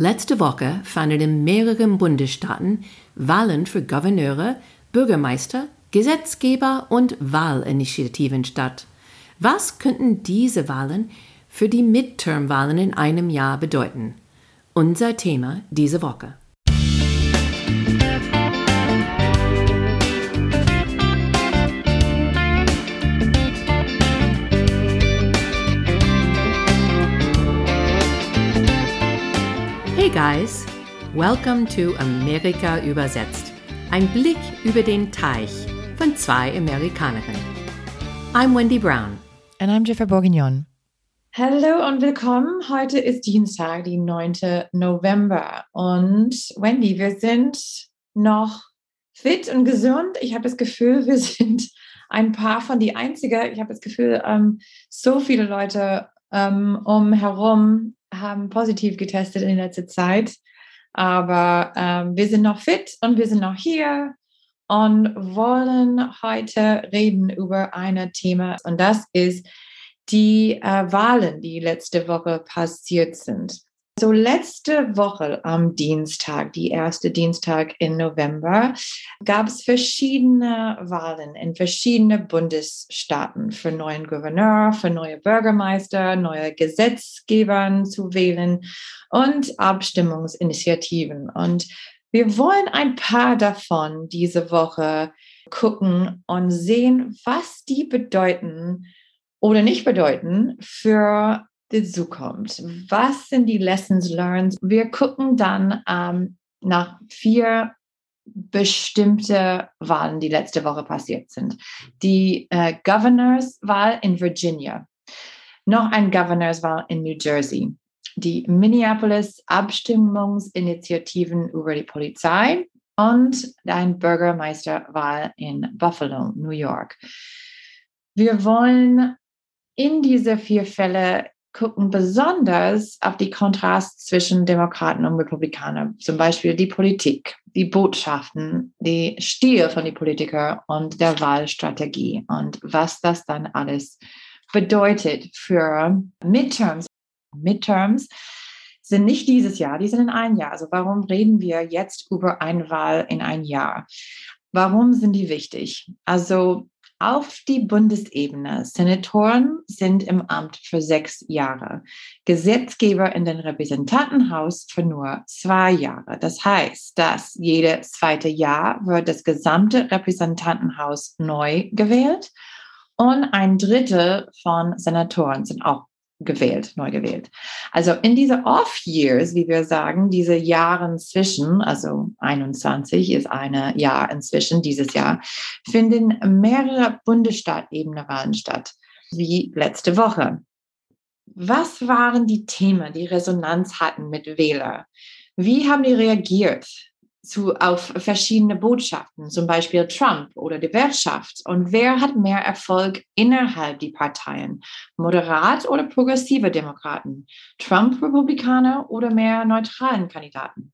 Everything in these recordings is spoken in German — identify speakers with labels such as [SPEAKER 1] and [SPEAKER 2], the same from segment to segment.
[SPEAKER 1] Letzte Woche fanden in mehreren Bundesstaaten Wahlen für Gouverneure, Bürgermeister, Gesetzgeber und Wahlinitiativen statt. Was könnten diese Wahlen für die Midterm-Wahlen in einem Jahr bedeuten? Unser Thema diese Woche. Guys, welcome to Amerika übersetzt. Ein Blick über den Teich von zwei Amerikanerinnen. I'm Wendy Brown.
[SPEAKER 2] And I'm Jennifer Bourguignon.
[SPEAKER 3] Hallo und willkommen. Heute ist Dienstag, die 9. November. Und Wendy, wir sind noch fit und gesund. Ich habe das Gefühl, wir sind ein paar von die Einzige. Ich habe das Gefühl, ähm, so viele Leute ähm, umherum haben positiv getestet in letzter Zeit. Aber ähm, wir sind noch fit und wir sind noch hier und wollen heute reden über ein Thema und das ist die äh, Wahlen, die letzte Woche passiert sind. So letzte Woche am Dienstag, die erste Dienstag im November, gab es verschiedene Wahlen in verschiedene Bundesstaaten für neuen Gouverneur, für neue Bürgermeister, neue Gesetzgeber zu wählen und Abstimmungsinitiativen. Und wir wollen ein paar davon diese Woche gucken und sehen, was die bedeuten oder nicht bedeuten für dazu kommt. Was sind die Lessons learned? Wir gucken dann ähm, nach vier bestimmte Wahlen, die letzte Woche passiert sind. Die äh, Governorswahl in Virginia, noch ein Governorswahl in New Jersey, die Minneapolis Abstimmungsinitiativen über die Polizei und ein Bürgermeisterwahl in Buffalo, New York. Wir wollen in diese vier Fälle gucken besonders auf die Kontrast zwischen Demokraten und Republikanern, zum Beispiel die Politik, die Botschaften, die Stil von den Politikern und der Wahlstrategie und was das dann alles bedeutet für Midterms. Midterms sind nicht dieses Jahr, die sind in einem Jahr. Also warum reden wir jetzt über eine Wahl in ein Jahr? Warum sind die wichtig? Also auf die Bundesebene. Senatoren sind im Amt für sechs Jahre, Gesetzgeber in den Repräsentantenhaus für nur zwei Jahre. Das heißt, dass jedes zweite Jahr wird das gesamte Repräsentantenhaus neu gewählt und ein Drittel von Senatoren sind auch gewählt, neu gewählt. Also in diese Off-Years, wie wir sagen, diese Jahre zwischen, also 21 ist eine Jahr inzwischen, dieses Jahr, finden mehrere Bundesstaatebene-Wahlen statt, wie letzte Woche. Was waren die Themen, die Resonanz hatten mit Wählern? Wie haben die reagiert? Zu, auf verschiedene Botschaften, zum Beispiel Trump oder die Wirtschaft. Und wer hat mehr Erfolg innerhalb die Parteien? Moderat oder progressive Demokraten? Trump-Republikaner oder mehr neutralen Kandidaten?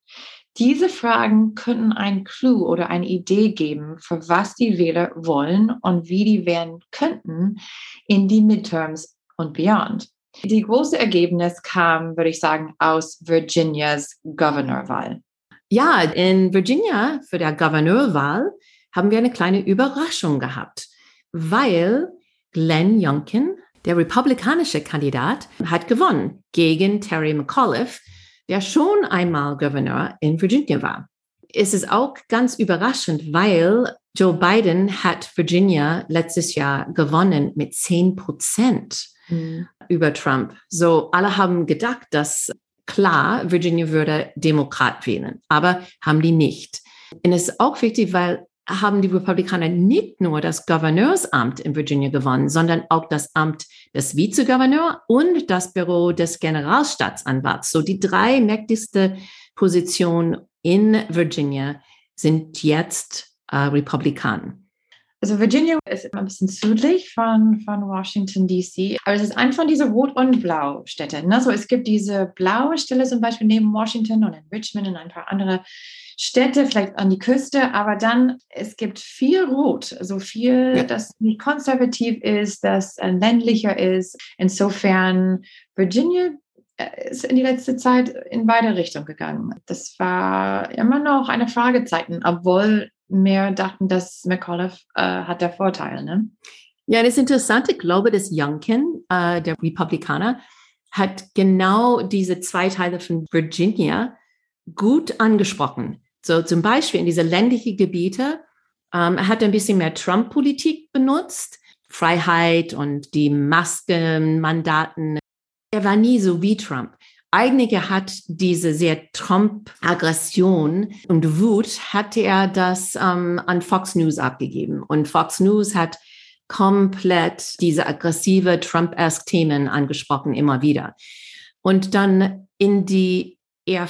[SPEAKER 3] Diese Fragen könnten ein Clou oder eine Idee geben, für was die Wähler wollen und wie die wählen könnten in die Midterms und beyond. Die große Ergebnis kam, würde ich sagen, aus Virginias Governorwahl.
[SPEAKER 1] Ja, in Virginia für der Gouverneurwahl haben wir eine kleine Überraschung gehabt, weil Glenn Youngkin, der republikanische Kandidat, hat gewonnen gegen Terry McAuliffe, der schon einmal Gouverneur in Virginia war. Es ist auch ganz überraschend, weil Joe Biden hat Virginia letztes Jahr gewonnen mit 10 Prozent mhm. über Trump. So alle haben gedacht, dass klar, Virginia würde Demokrat wählen, aber haben die nicht. Und es ist auch wichtig, weil haben die Republikaner nicht nur das Gouverneursamt in Virginia gewonnen, sondern auch das Amt des Vizegouverneurs und das Büro des Generalstaatsanwalts. So die drei mächtigste Positionen in Virginia sind jetzt äh, Republikaner.
[SPEAKER 3] Also Virginia ist ein bisschen südlich von, von Washington, D.C., aber es ist ein von diesen Rot- und Blau-Städten. Ne? So, es gibt diese blaue Stelle zum Beispiel neben Washington und in Richmond und ein paar andere Städte, vielleicht an die Küste, aber dann, es gibt viel Rot, so also viel, das nicht konservativ ist, das ländlicher ist. Insofern, Virginia äh, ist in die letzte Zeit in beide Richtungen gegangen. Das war immer noch eine Fragezeichen, obwohl mehr dachten, dass McAuliffe äh, hat der Vorteil. Ne?
[SPEAKER 1] Ja, das Interessante, ich glaube, dass Youngkin, äh, der Republikaner, hat genau diese zwei Teile von Virginia gut angesprochen. So zum Beispiel in diese ländlichen Gebiete ähm, er hat ein bisschen mehr Trump-Politik benutzt, Freiheit und die Maskenmandaten. Er war nie so wie Trump. Eigentlich hat diese sehr Trump-Aggression und Wut, hatte er das ähm, an Fox News abgegeben. Und Fox News hat komplett diese aggressive Trump-esque Themen angesprochen, immer wieder. Und dann in die eher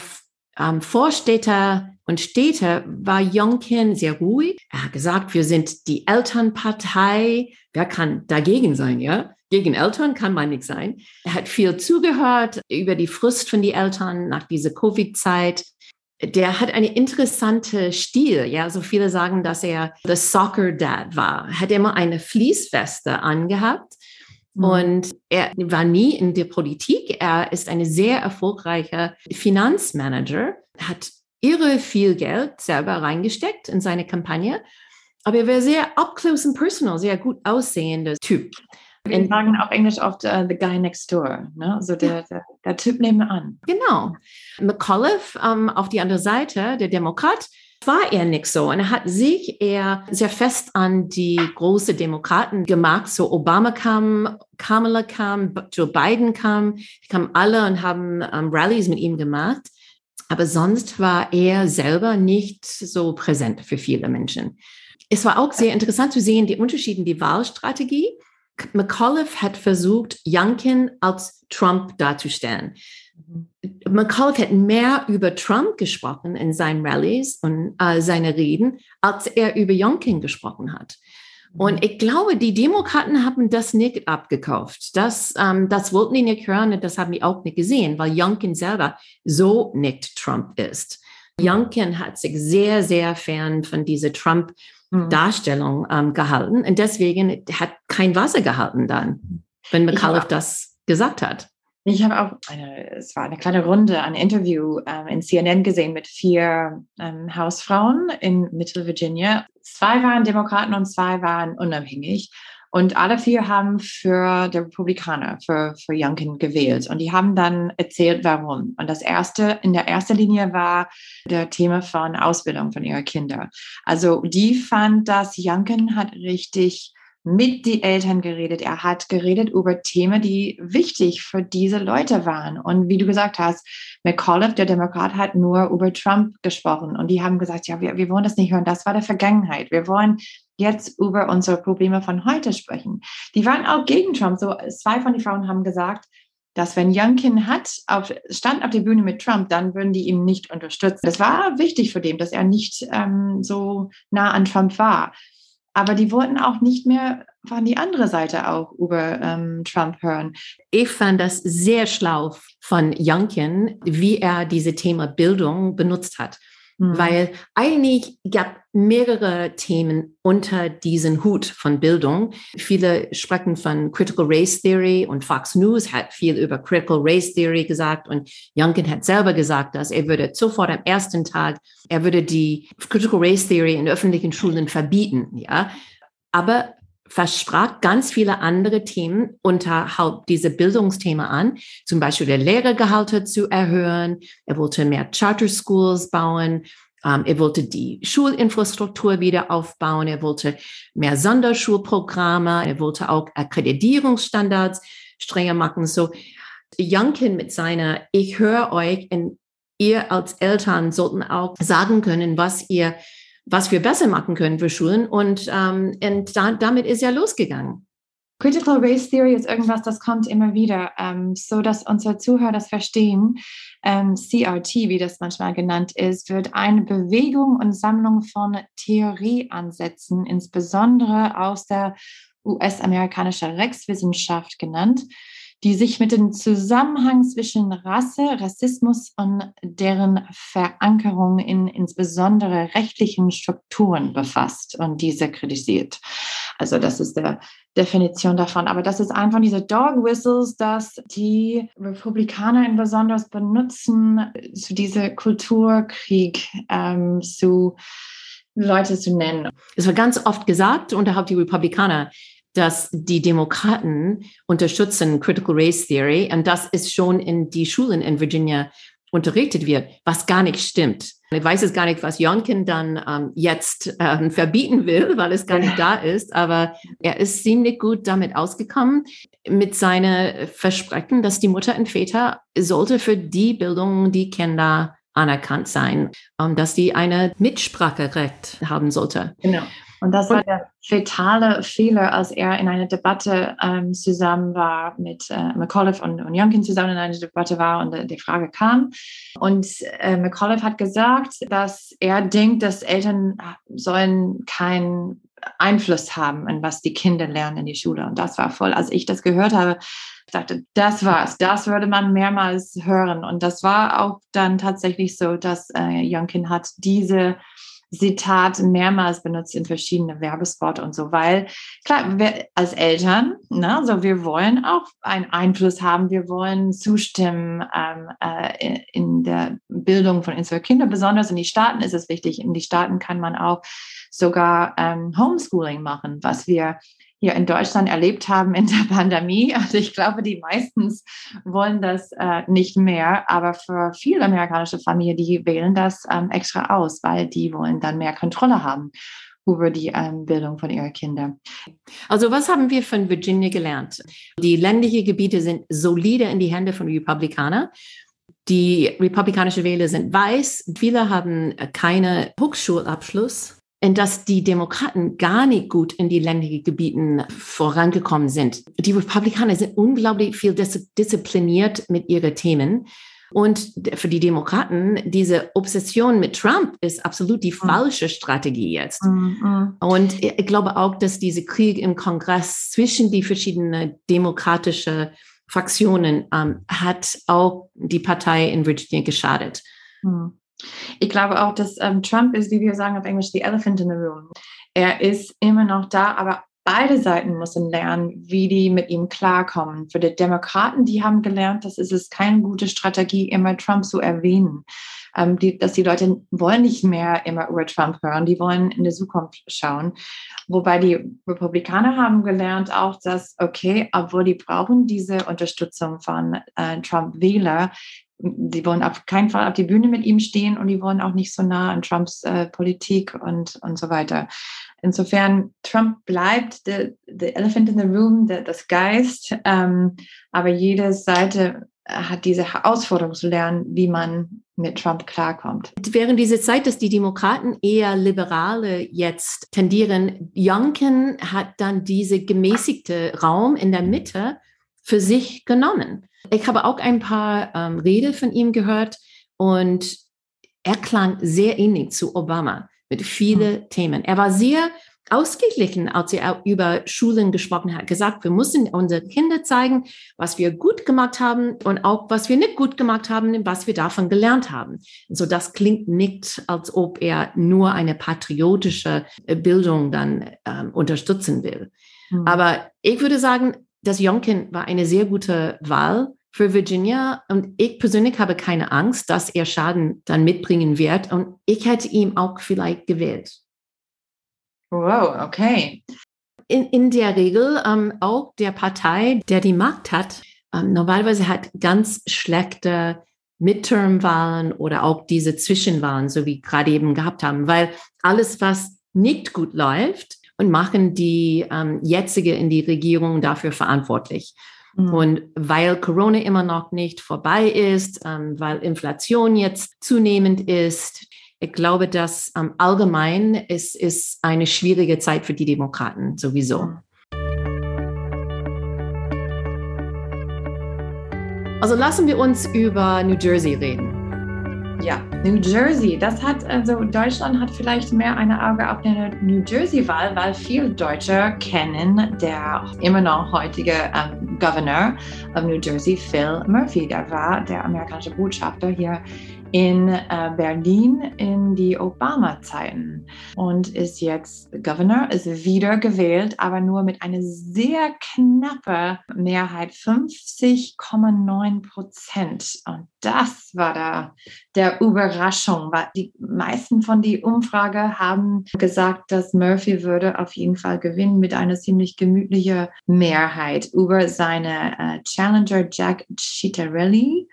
[SPEAKER 1] ähm, Vorstädter und Städte war Youngkin sehr ruhig. Er hat gesagt, wir sind die Elternpartei. Wer kann dagegen sein, ja? Gegen Eltern kann man nicht sein. Er hat viel zugehört über die Frust von den Eltern nach dieser Covid-Zeit. Der hat eine interessante Stil. Ja, so viele sagen, dass er the Soccer Dad war. Er hat immer eine Fließweste angehabt. Mhm. Und er war nie in der Politik. Er ist ein sehr erfolgreicher Finanzmanager, hat irre viel Geld selber reingesteckt in seine Kampagne. Aber er war sehr up close and personal, sehr gut aussehender Typ.
[SPEAKER 3] Wir sagen auf Englisch oft uh, the guy next door, ne? also der, der, der Typ nebenan.
[SPEAKER 1] Genau. McAuliffe ähm, auf die andere Seite, der Demokrat, war er nicht so. Und er hat sich eher sehr fest an die großen Demokraten gemacht. So Obama kam, Kamala kam, Joe Biden kam, die kamen alle und haben ähm, Rallies mit ihm gemacht. Aber sonst war er selber nicht so präsent für viele Menschen. Es war auch sehr interessant zu sehen, die Unterschiede in die Wahlstrategie. McAuliffe hat versucht, Youngkin als Trump darzustellen. McAuliffe hat mehr über Trump gesprochen in seinen Rallies und äh, seine Reden, als er über Youngkin gesprochen hat. Und mhm. ich glaube, die Demokraten haben das nicht abgekauft. Das, ähm, das wollten die nicht hören und das haben die auch nicht gesehen, weil Youngkin selber so nicht Trump ist. Youngkin hat sich sehr, sehr fern von dieser Trump-Darstellung mhm. ähm, gehalten und deswegen hat kein Wasser gehalten dann, wenn McAuliffe das gesagt hat.
[SPEAKER 3] Ich habe auch eine, es war eine kleine Runde, ein Interview ähm, in CNN gesehen mit vier ähm, Hausfrauen in Mittel Virginia. Zwei waren Demokraten und zwei waren unabhängig. Und alle vier haben für die Republikaner, für, für Youngkin gewählt. Und die haben dann erzählt, warum. Und das erste, in der ersten Linie war der Thema von Ausbildung von ihrer Kinder. Also die fand, dass Youngkin hat richtig mit den Eltern geredet. Er hat geredet über Themen, die wichtig für diese Leute waren. Und wie du gesagt hast, McAuliffe, der Demokrat, hat nur über Trump gesprochen. Und die haben gesagt, ja, wir, wir wollen das nicht hören. Das war der Vergangenheit. Wir wollen jetzt über unsere Probleme von heute sprechen. Die waren auch gegen Trump. So zwei von den Frauen haben gesagt, dass wenn Youngkin hat, auf, stand auf der Bühne mit Trump, dann würden die ihm nicht unterstützen. Das war wichtig für den, dass er nicht ähm, so nah an Trump war. Aber die wollten auch nicht mehr von die andere Seite auch über ähm, Trump hören.
[SPEAKER 1] Ich fand das sehr schlau von Youngkin, wie er diese Thema Bildung benutzt hat. Mhm. Weil eigentlich gab mehrere Themen unter diesen Hut von Bildung. Viele sprechen von Critical Race Theory und Fox News hat viel über Critical Race Theory gesagt und Youngkin hat selber gesagt, dass er würde sofort am ersten Tag, er würde die Critical Race Theory in öffentlichen Schulen verbieten, ja. Aber versprach ganz viele andere Themen unterhalb diese Bildungsthema an, zum Beispiel der Lehrergehalte zu erhöhen. Er wollte mehr Charter Schools bauen. Ähm, er wollte die Schulinfrastruktur wieder aufbauen. Er wollte mehr Sonderschulprogramme. Er wollte auch Akkreditierungsstandards strenger machen. So, Youngkin mit seiner, ich höre euch und ihr als Eltern sollten auch sagen können, was ihr was wir besser machen können für Schulen. Und, ähm, und da, damit ist ja losgegangen.
[SPEAKER 3] Critical Race Theory ist irgendwas, das kommt immer wieder, ähm, so dass unsere Zuhörer das verstehen. Ähm, CRT, wie das manchmal genannt ist, wird eine Bewegung und Sammlung von Theorieansätzen, insbesondere aus der US-amerikanischen Rechtswissenschaft genannt, die sich mit dem Zusammenhang zwischen Rasse, Rassismus und deren Verankerung in insbesondere rechtlichen Strukturen befasst und diese kritisiert. Also das ist der Definition davon. Aber das ist einfach diese Dog Whistles, dass die Republikaner besonders benutzen, zu diese Kulturkrieg ähm, zu Leute zu nennen.
[SPEAKER 1] Es wird ganz oft gesagt, unterhalb die Republikaner, dass die Demokraten unterstützen Critical Race Theory und das ist schon in die Schulen in Virginia unterrichtet wird, was gar nicht stimmt. Ich weiß es gar nicht, was Jonkin dann ähm, jetzt ähm, verbieten will, weil es gar nicht da ist, aber er ist ziemlich gut damit ausgekommen mit seinen Versprechen, dass die Mutter und Väter sollte für die Bildung die Kinder anerkannt sein, ähm, dass die eine Mitspracherecht haben sollte.
[SPEAKER 3] Genau. Und das war der fatale Fehler, als er in einer Debatte ähm, zusammen war mit äh, McAuliffe und, und Youngkin zusammen in einer Debatte war und äh, die Frage kam. Und äh, McAuliffe hat gesagt, dass er denkt, dass Eltern sollen keinen Einfluss haben, in was die Kinder lernen in die Schule. Und das war voll, als ich das gehört habe, ich dachte, das war's. Das würde man mehrmals hören. Und das war auch dann tatsächlich so, dass äh, Youngkin hat diese Zitat mehrmals benutzt in verschiedene Werbespots und so, weil klar, wir als Eltern, ne, so wir wollen auch einen Einfluss haben, wir wollen zustimmen ähm, äh, in der Bildung von unseren Kindern, besonders in die Staaten ist es wichtig. In die Staaten kann man auch sogar ähm, Homeschooling machen, was wir hier in Deutschland erlebt haben in der Pandemie. Also ich glaube, die meistens wollen das äh, nicht mehr, aber für viele amerikanische Familien, die wählen das ähm, extra aus, weil die wollen dann mehr Kontrolle haben über die ähm, Bildung von ihren Kindern.
[SPEAKER 1] Also was haben wir von Virginia gelernt? Die ländlichen Gebiete sind solide in die Hände von Republikanern. Die republikanischen Wähler sind weiß. Viele haben keine Hochschulabschluss dass die Demokraten gar nicht gut in die ländlichen Gebieten vorangekommen sind. Die Republikaner sind unglaublich viel diszipliniert mit ihren Themen. Und für die Demokraten, diese Obsession mit Trump ist absolut die mhm. falsche Strategie jetzt. Mhm. Und ich glaube auch, dass diese Krieg im Kongress zwischen die verschiedenen demokratischen Fraktionen ähm, hat auch die Partei in Virginia geschadet.
[SPEAKER 3] Mhm. Ich glaube auch, dass ähm, Trump ist, wie wir sagen auf Englisch, the elephant in the room. Er ist immer noch da, aber beide Seiten müssen lernen, wie die mit ihm klarkommen. Für die Demokraten, die haben gelernt, dass es ist keine gute Strategie, immer Trump zu erwähnen. Ähm, die, dass die Leute wollen nicht mehr immer über Trump hören, die wollen in die Zukunft schauen. Wobei die Republikaner haben gelernt auch, dass, okay, obwohl die brauchen diese Unterstützung von äh, Trump-Wähler, die wollen auf keinen Fall auf die Bühne mit ihm stehen und die wollen auch nicht so nah an Trumps äh, Politik und, und so weiter. Insofern, Trump bleibt the elephant in the room, the, das Geist, ähm, aber jede Seite hat diese Herausforderung zu lernen, wie man mit Trump klarkommt.
[SPEAKER 1] Während dieser Zeit, dass die Demokraten eher Liberale jetzt tendieren, Youngkin hat dann diese gemäßigte Raum in der Mitte für sich genommen. Ich habe auch ein paar ähm, Rede von ihm gehört und er klang sehr ähnlich zu Obama mit vielen mhm. Themen. Er war sehr ausgeglichen, als er über Schulen gesprochen hat, gesagt, wir müssen unsere Kinder zeigen, was wir gut gemacht haben und auch was wir nicht gut gemacht haben und was wir davon gelernt haben. So also das klingt nicht, als ob er nur eine patriotische äh, Bildung dann ähm, unterstützen will. Mhm. Aber ich würde sagen, das Jonkin war eine sehr gute Wahl für Virginia und ich persönlich habe keine Angst, dass er Schaden dann mitbringen wird und ich hätte ihn auch vielleicht gewählt.
[SPEAKER 3] Wow, okay.
[SPEAKER 1] In, in der Regel ähm, auch der Partei, der die Macht hat, ähm, normalerweise hat ganz schlechte Midterm-Wahlen oder auch diese Zwischenwahlen, so wie gerade eben gehabt haben, weil alles, was nicht gut läuft, und machen die ähm, jetzige in die Regierung dafür verantwortlich. Mhm. Und weil Corona immer noch nicht vorbei ist, ähm, weil Inflation jetzt zunehmend ist, ich glaube, dass ähm, allgemein es ist eine schwierige Zeit für die Demokraten sowieso. Mhm. Also lassen wir uns über New Jersey reden.
[SPEAKER 3] Ja, New Jersey, das hat, also Deutschland hat vielleicht mehr eine Auge auf der New Jersey-Wahl, weil viele Deutsche kennen der immer noch heutige ähm, Governor of New Jersey, Phil Murphy. Der war der amerikanische Botschafter hier in äh, Berlin in die Obama-Zeiten und ist jetzt Governor, ist wieder gewählt, aber nur mit einer sehr knappen Mehrheit, 50,9 Prozent. Und das war da der Überraschung, weil die meisten von die Umfrage haben gesagt, dass Murphy würde auf jeden Fall gewinnen mit einer ziemlich gemütlichen Mehrheit über seine äh, Challenger Jack Citarelli.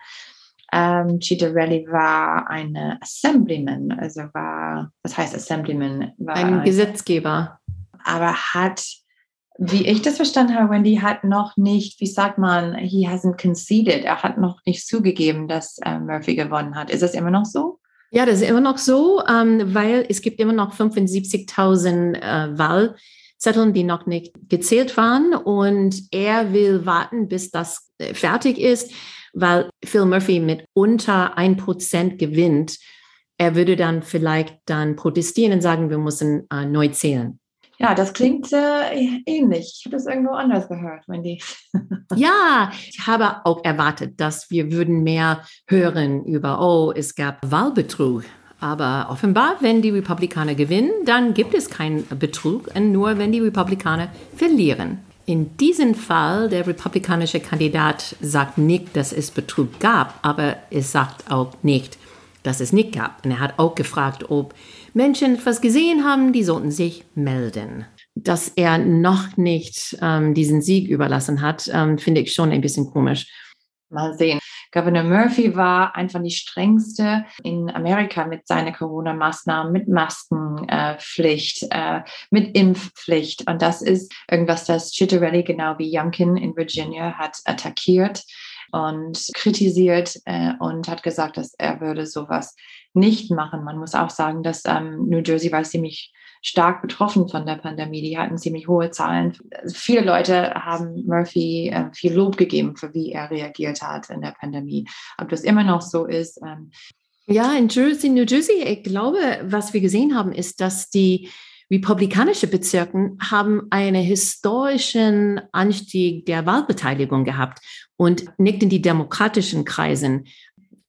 [SPEAKER 3] Ähm, Citarelli war eine Assemblyman, also war, was heißt Assemblyman? War
[SPEAKER 1] ein Gesetzgeber.
[SPEAKER 3] Aber hat, wie ich das verstanden habe, Wendy hat noch nicht, wie sagt man, he hasn't conceded, er hat noch nicht zugegeben, dass äh, Murphy gewonnen hat. Ist das immer noch so?
[SPEAKER 1] Ja, das ist immer noch so, ähm, weil es gibt immer noch 75.000 äh, Wahlzetteln, die noch nicht gezählt waren und er will warten, bis das äh, fertig ist weil Phil Murphy mit unter ein Prozent gewinnt, er würde dann vielleicht dann protestieren und sagen, wir müssen äh, neu zählen.
[SPEAKER 3] Ja, das klingt äh, ähnlich. Ich habe das irgendwo anders gehört, Wendy.
[SPEAKER 1] ja, ich habe auch erwartet, dass wir würden mehr hören über, oh, es gab Wahlbetrug. Aber offenbar, wenn die Republikaner gewinnen, dann gibt es keinen Betrug, nur wenn die Republikaner verlieren. In diesem Fall, der republikanische Kandidat sagt nicht, dass es Betrug gab, aber es sagt auch nicht, dass es nicht gab. Und er hat auch gefragt, ob Menschen etwas gesehen haben, die sollten sich melden. Dass er noch nicht ähm, diesen Sieg überlassen hat, ähm, finde ich schon ein bisschen komisch.
[SPEAKER 3] Mal sehen. Governor Murphy war einfach die strengste in Amerika mit seinen Corona-Maßnahmen, mit Maskenpflicht, äh, mit Impfpflicht. Und das ist irgendwas, das Chitterelli genau wie Youngkin in Virginia hat attackiert und kritisiert äh, und hat gesagt, dass er würde sowas nicht machen. Man muss auch sagen, dass ähm, New Jersey war ziemlich stark betroffen von der Pandemie. Die hatten ziemlich hohe Zahlen. Viele Leute haben Murphy äh, viel Lob gegeben, für wie er reagiert hat in der Pandemie. Ob das immer noch so ist. Ähm
[SPEAKER 1] ja, in Jersey, New Jersey, ich glaube, was wir gesehen haben, ist, dass die republikanische Bezirken haben einen historischen Anstieg der Wahlbeteiligung gehabt und nicht in die demokratischen Kreisen.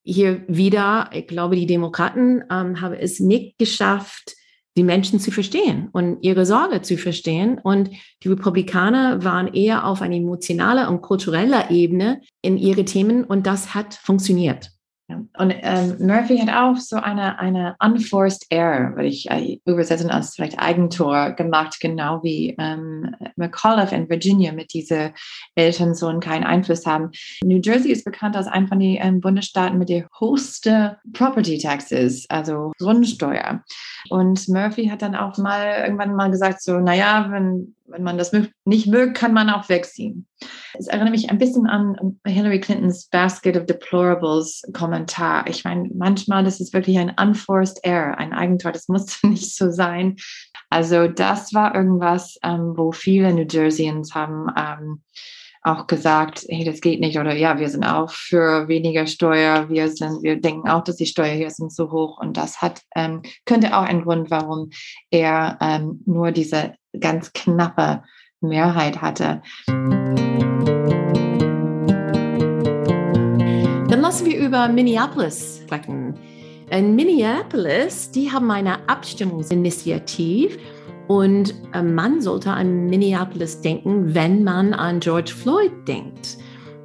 [SPEAKER 1] Hier wieder, ich glaube, die Demokraten ähm, haben es nicht geschafft, die Menschen zu verstehen und ihre Sorge zu verstehen. Und die Republikaner waren eher auf einer emotionaler und kultureller Ebene in ihre Themen und das hat funktioniert.
[SPEAKER 3] Und ähm, Murphy hat auch so eine, eine unforced error, würde ich äh, übersetzen als vielleicht Eigentor gemacht, genau wie ähm, McAuliffe in Virginia mit diese Eltern so keinen Einfluss haben. New Jersey ist bekannt als ein von den ähm, Bundesstaaten mit der höchsten Property Taxes, also Grundsteuer. Und Murphy hat dann auch mal irgendwann mal gesagt, so, naja, wenn wenn man das nicht mögt, kann man auch wegziehen. Es erinnert mich ein bisschen an Hillary Clintons Basket of Deplorables Kommentar. Ich meine, manchmal ist wirklich ein unforced error, ein Eigentor. Das musste nicht so sein. Also das war irgendwas, ähm, wo viele New Jerseyans haben ähm, auch gesagt, hey, das geht nicht oder ja, wir sind auch für weniger Steuer, wir sind, wir denken auch, dass die Steuer hier sind so hoch und das hat ähm, könnte auch ein Grund, warum er ähm, nur diese ganz knappe Mehrheit hatte.
[SPEAKER 1] Dann lassen wir über Minneapolis sprechen. In Minneapolis, die haben eine Abstimmungsinitiative und man sollte an Minneapolis denken, wenn man an George Floyd denkt,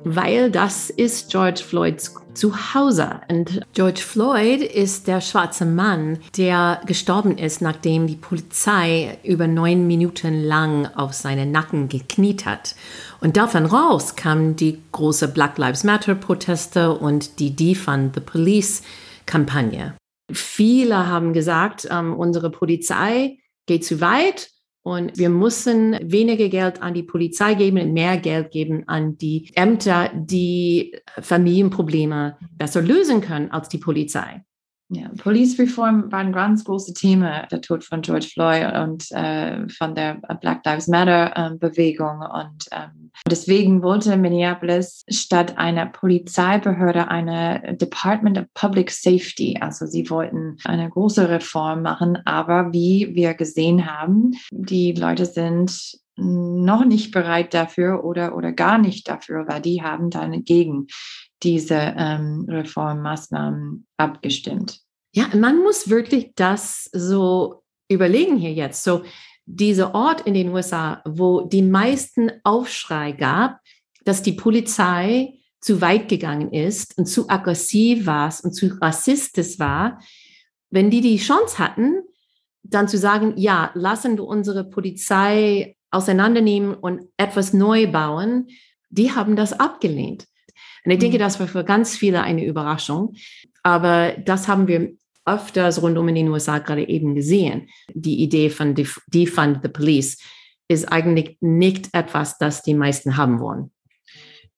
[SPEAKER 1] weil das ist George Floyds Zuhause. Und George Floyd ist der schwarze Mann, der gestorben ist, nachdem die Polizei über neun Minuten lang auf seinen Nacken gekniet hat. Und davon raus kamen die große Black Lives Matter Proteste und die Defund the Police Kampagne. Viele haben gesagt, ähm, unsere Polizei geht zu weit und wir müssen weniger Geld an die Polizei geben und mehr Geld geben an die Ämter, die Familienprobleme besser lösen können als die Polizei.
[SPEAKER 3] Ja, Police Reform war ein ganz großes Thema, der Tod von George Floyd und äh, von der Black Lives Matter äh, Bewegung. Und ähm, deswegen wollte Minneapolis statt einer Polizeibehörde eine Department of Public Safety. Also sie wollten eine große Reform machen, aber wie wir gesehen haben, die Leute sind noch nicht bereit dafür oder, oder gar nicht dafür, weil die haben dann gegen diese ähm, Reformmaßnahmen abgestimmt.
[SPEAKER 1] Ja, man muss wirklich das so überlegen hier jetzt. So, dieser Ort in den USA, wo die meisten Aufschrei gab, dass die Polizei zu weit gegangen ist und zu aggressiv war und zu rassistisch war, wenn die die Chance hatten, dann zu sagen, ja, lassen wir unsere Polizei auseinandernehmen und etwas neu bauen, die haben das abgelehnt. Und ich denke, mhm. das war für ganz viele eine Überraschung. Aber das haben wir öfters rundum in den USA gerade eben gesehen. Die Idee von Defund the Police ist eigentlich nicht etwas, das die meisten haben wollen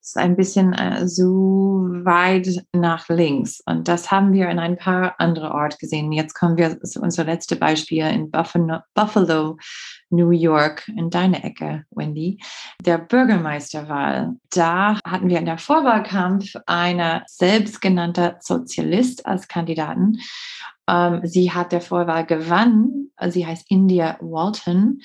[SPEAKER 3] ist ein bisschen äh, so weit nach links. Und das haben wir in ein paar andere Orte gesehen. Jetzt kommen wir zu unser letztes Beispiel in Buffalo, Buffalo, New York, in deine Ecke, Wendy. Der Bürgermeisterwahl. Da hatten wir in der Vorwahlkampf eine selbstgenannte Sozialist als Kandidaten. Ähm, sie hat der Vorwahl gewonnen. Sie heißt India Walton.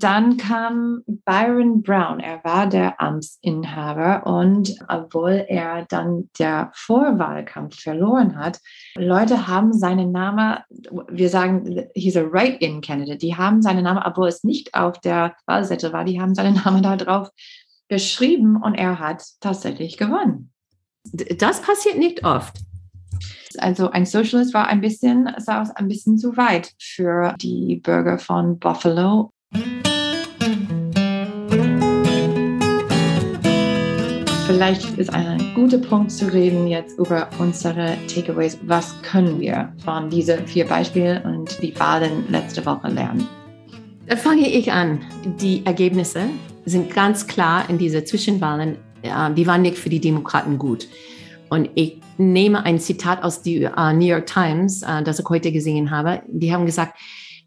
[SPEAKER 3] Dann kam Byron Brown. Er war der Amtsinhaber und obwohl er dann der Vorwahlkampf verloren hat, Leute haben seinen Namen, wir sagen, he's a write-in candidate, die haben seinen Namen, obwohl es nicht auf der Wahlseite war, die haben seinen Namen da drauf geschrieben und er hat tatsächlich gewonnen.
[SPEAKER 1] Das passiert nicht oft.
[SPEAKER 3] Also ein Socialist war ein bisschen, sah aus ein bisschen zu weit für die Bürger von Buffalo. Vielleicht ist ein guter Punkt zu reden jetzt über unsere Takeaways. Was können wir von diesen vier Beispielen und die Wahlen letzte Woche lernen?
[SPEAKER 1] Da fange ich an. Die Ergebnisse sind ganz klar in diese Zwischenwahlen. Die waren nicht für die Demokraten gut. Und ich nehme ein Zitat aus der New York Times, äh, das ich heute gesehen habe. Die haben gesagt,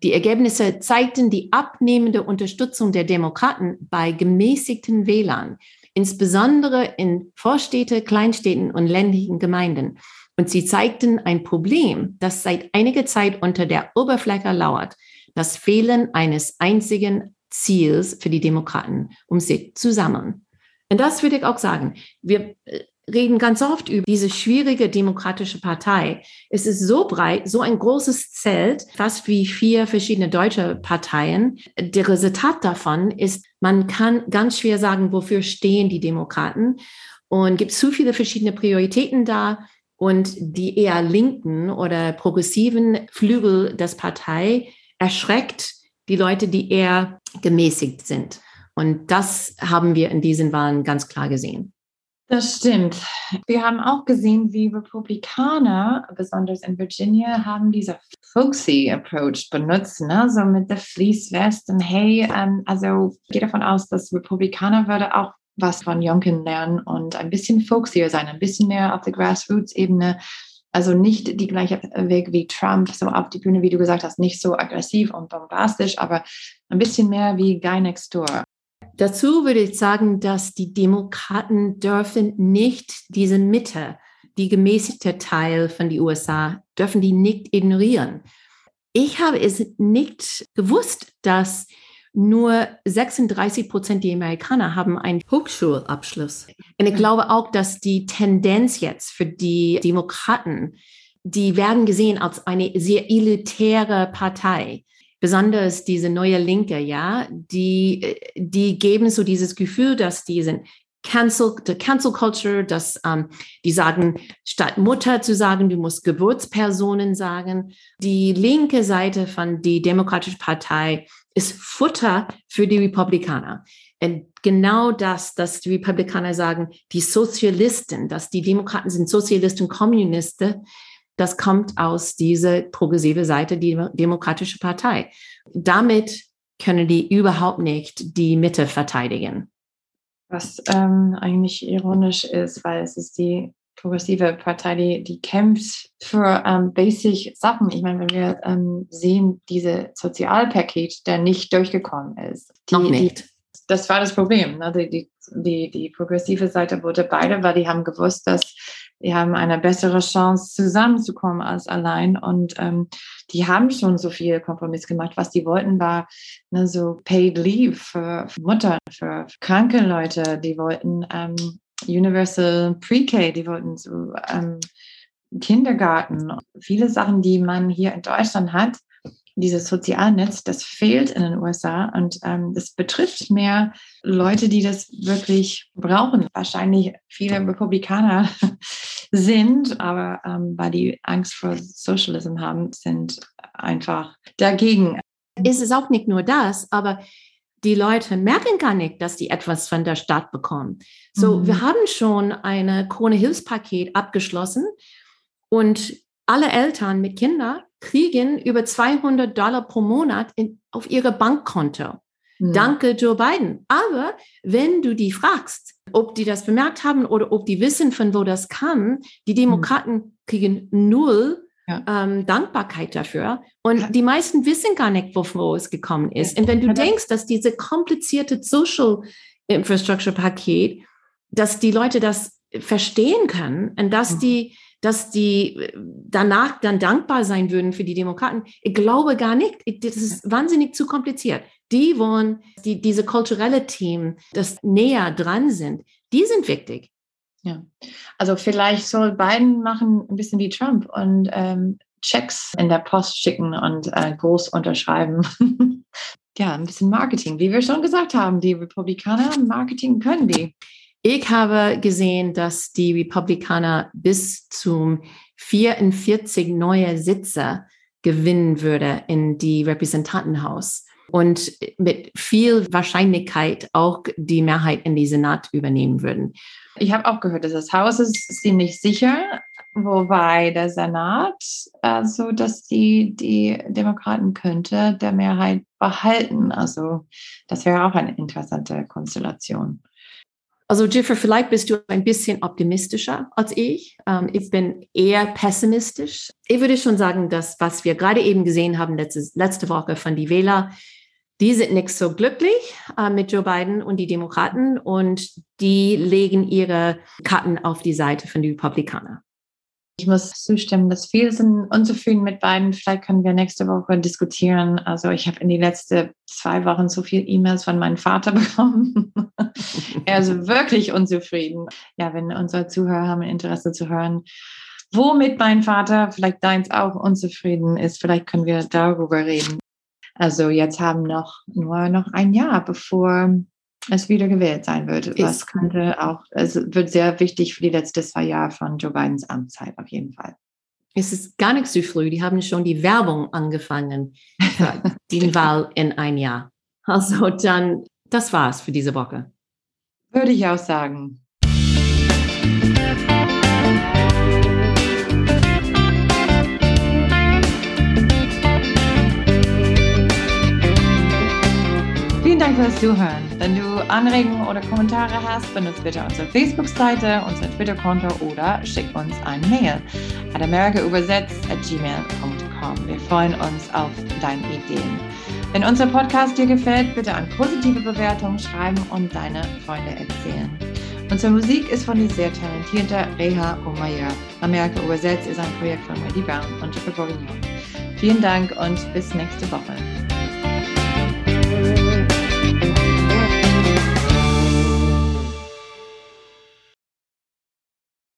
[SPEAKER 1] die Ergebnisse zeigten die abnehmende Unterstützung der Demokraten bei gemäßigten Wählern, insbesondere in Vorstädte, Kleinstädten und ländlichen Gemeinden. Und sie zeigten ein Problem, das seit einiger Zeit unter der Oberfläche lauert, das Fehlen eines einzigen Ziels für die Demokraten, um sie zu sammeln. Und das würde ich auch sagen. Wir äh, reden ganz oft über diese schwierige demokratische Partei. Es ist so breit, so ein großes Zelt, fast wie vier verschiedene deutsche Parteien. Der Resultat davon ist, man kann ganz schwer sagen, wofür stehen die Demokraten und gibt zu viele verschiedene Prioritäten da. Und die eher linken oder progressiven Flügel des Partei erschreckt die Leute, die eher gemäßigt sind. Und das haben wir in diesen Wahlen ganz klar gesehen.
[SPEAKER 3] Das stimmt. Wir haben auch gesehen, wie Republikaner, besonders in Virginia, haben diese folksy Approach benutzt, ne? so mit der Fließwest und hey, ähm, also gehe davon aus, dass Republikaner würde auch was von Jonken lernen und ein bisschen folksier sein, ein bisschen mehr auf der Grassroots-Ebene. Also nicht die gleiche Weg wie Trump, so auf die Bühne, wie du gesagt hast, nicht so aggressiv und bombastisch, aber ein bisschen mehr wie Guy Next Door.
[SPEAKER 1] Dazu würde ich sagen, dass die Demokraten dürfen nicht diese Mitte, die gemäßigte Teil von den USA, dürfen die nicht ignorieren. Ich habe es nicht gewusst, dass nur 36 Prozent der Amerikaner haben einen Hochschulabschluss. Und ich glaube auch, dass die Tendenz jetzt für die Demokraten, die werden gesehen als eine sehr elitäre Partei besonders diese neue Linke, ja, die, die geben so dieses Gefühl, dass die sind Cancel, the Cancel Culture, dass ähm, die sagen, statt Mutter zu sagen, du musst Geburtspersonen sagen. Die linke Seite von die Demokratische Partei ist Futter für die Republikaner. Und genau das, dass die Republikaner sagen, die Sozialisten, dass die Demokraten sind Sozialisten, Kommunisten, das kommt aus dieser progressive Seite, die Demokratische Partei. Damit können die überhaupt nicht die Mitte verteidigen.
[SPEAKER 3] Was ähm, eigentlich ironisch ist, weil es ist die progressive Partei, die, die kämpft für ähm, basic Sachen. Ich meine, wenn wir ähm, sehen, diese Sozialpaket, der nicht durchgekommen ist.
[SPEAKER 1] Die, Noch nicht.
[SPEAKER 3] Die, das war das Problem. Ne? Die, die, die, die progressive Seite wurde beide, weil die haben gewusst, dass die haben eine bessere Chance, zusammenzukommen als allein. Und ähm, die haben schon so viel Kompromiss gemacht. Was die wollten, war ne, so Paid Leave für, für Mutter, für kranke Leute. Die wollten ähm, Universal Pre-K, die wollten so ähm, Kindergarten, viele Sachen, die man hier in Deutschland hat, dieses Sozialnetz, das fehlt in den USA und ähm, das betrifft mehr Leute, die das wirklich brauchen. Wahrscheinlich viele Republikaner sind, aber ähm, weil die Angst vor Socialism haben, sind einfach dagegen.
[SPEAKER 1] Es ist auch nicht nur das, aber die Leute merken gar nicht, dass die etwas von der Stadt bekommen. So, mhm. wir haben schon eine Krone-Hilfspaket abgeschlossen und alle Eltern mit Kindern kriegen über 200 Dollar pro Monat in, auf ihre Bankkonto. Mhm. Danke, Joe Biden. Aber wenn du die fragst, ob die das bemerkt haben oder ob die wissen, von wo das kam, die Demokraten mhm. kriegen null ja. ähm, Dankbarkeit dafür. Und ja. die meisten wissen gar nicht, wo es gekommen ist. Ja. Und wenn du denkst, dass diese komplizierte Social Infrastructure Paket, dass die Leute das verstehen können und dass mhm. die dass die äh, danach dann dankbar sein würden für die Demokraten. Ich glaube gar nicht. Das ist wahnsinnig zu kompliziert. Die wollen, die, diese kulturelle Team, das näher dran sind, die sind wichtig.
[SPEAKER 3] Ja, also vielleicht soll Biden machen ein bisschen wie Trump und ähm, Checks in der Post schicken und äh, groß unterschreiben. ja, ein bisschen Marketing. Wie wir schon gesagt haben, die Republikaner Marketing können die.
[SPEAKER 1] Ich habe gesehen, dass die Republikaner bis zum 44 neue Sitze gewinnen würde in die Repräsentantenhaus und mit viel Wahrscheinlichkeit auch die Mehrheit in die Senat übernehmen würden.
[SPEAKER 3] Ich habe auch gehört, dass das Haus ist ziemlich sicher, wobei der Senat, also dass die, die Demokraten könnte der Mehrheit behalten. Also das wäre auch eine interessante Konstellation.
[SPEAKER 1] Also Jiffer, vielleicht bist du ein bisschen optimistischer als ich. Ähm, ich bin eher pessimistisch. Ich würde schon sagen, dass was wir gerade eben gesehen haben letzte, letzte Woche von die Wähler, die sind nicht so glücklich äh, mit Joe Biden und die Demokraten und die legen ihre Karten auf die Seite von den Republikanern.
[SPEAKER 3] Ich muss zustimmen, dass viele sind unzufrieden mit beiden. Vielleicht können wir nächste Woche diskutieren. Also ich habe in die letzten zwei Wochen so viele E-Mails von meinem Vater bekommen. er ist wirklich unzufrieden. Ja, wenn unsere Zuhörer haben Interesse zu hören, womit mein Vater, vielleicht deins auch, unzufrieden ist, vielleicht können wir darüber reden. Also jetzt haben noch nur noch ein Jahr, bevor es wieder gewählt sein wird. Was könnte auch, es wird sehr wichtig für die letzten zwei Jahre von Joe Bidens Amtszeit auf jeden Fall.
[SPEAKER 1] Es ist gar nicht so früh. Die haben schon die Werbung angefangen die Wahl in ein Jahr. Also dann, das war's für diese Woche.
[SPEAKER 3] Würde ich auch sagen. Vielen Dank fürs Zuhören. Wenn du Anregungen oder Kommentare hast, benutze bitte unsere Facebook-Seite, unser Twitter-Konto oder schick uns ein Mail at americaübersetzt at gmail.com. Wir freuen uns auf deine Ideen. Wenn unser Podcast dir gefällt, bitte eine positive Bewertung schreiben und deine Freunde erzählen. Unsere Musik ist von der sehr talentierten Reha Omayer. Amerika übersetzt ist ein Projekt von Wendy Brown und Bourguignon. Vielen Dank und bis nächste Woche.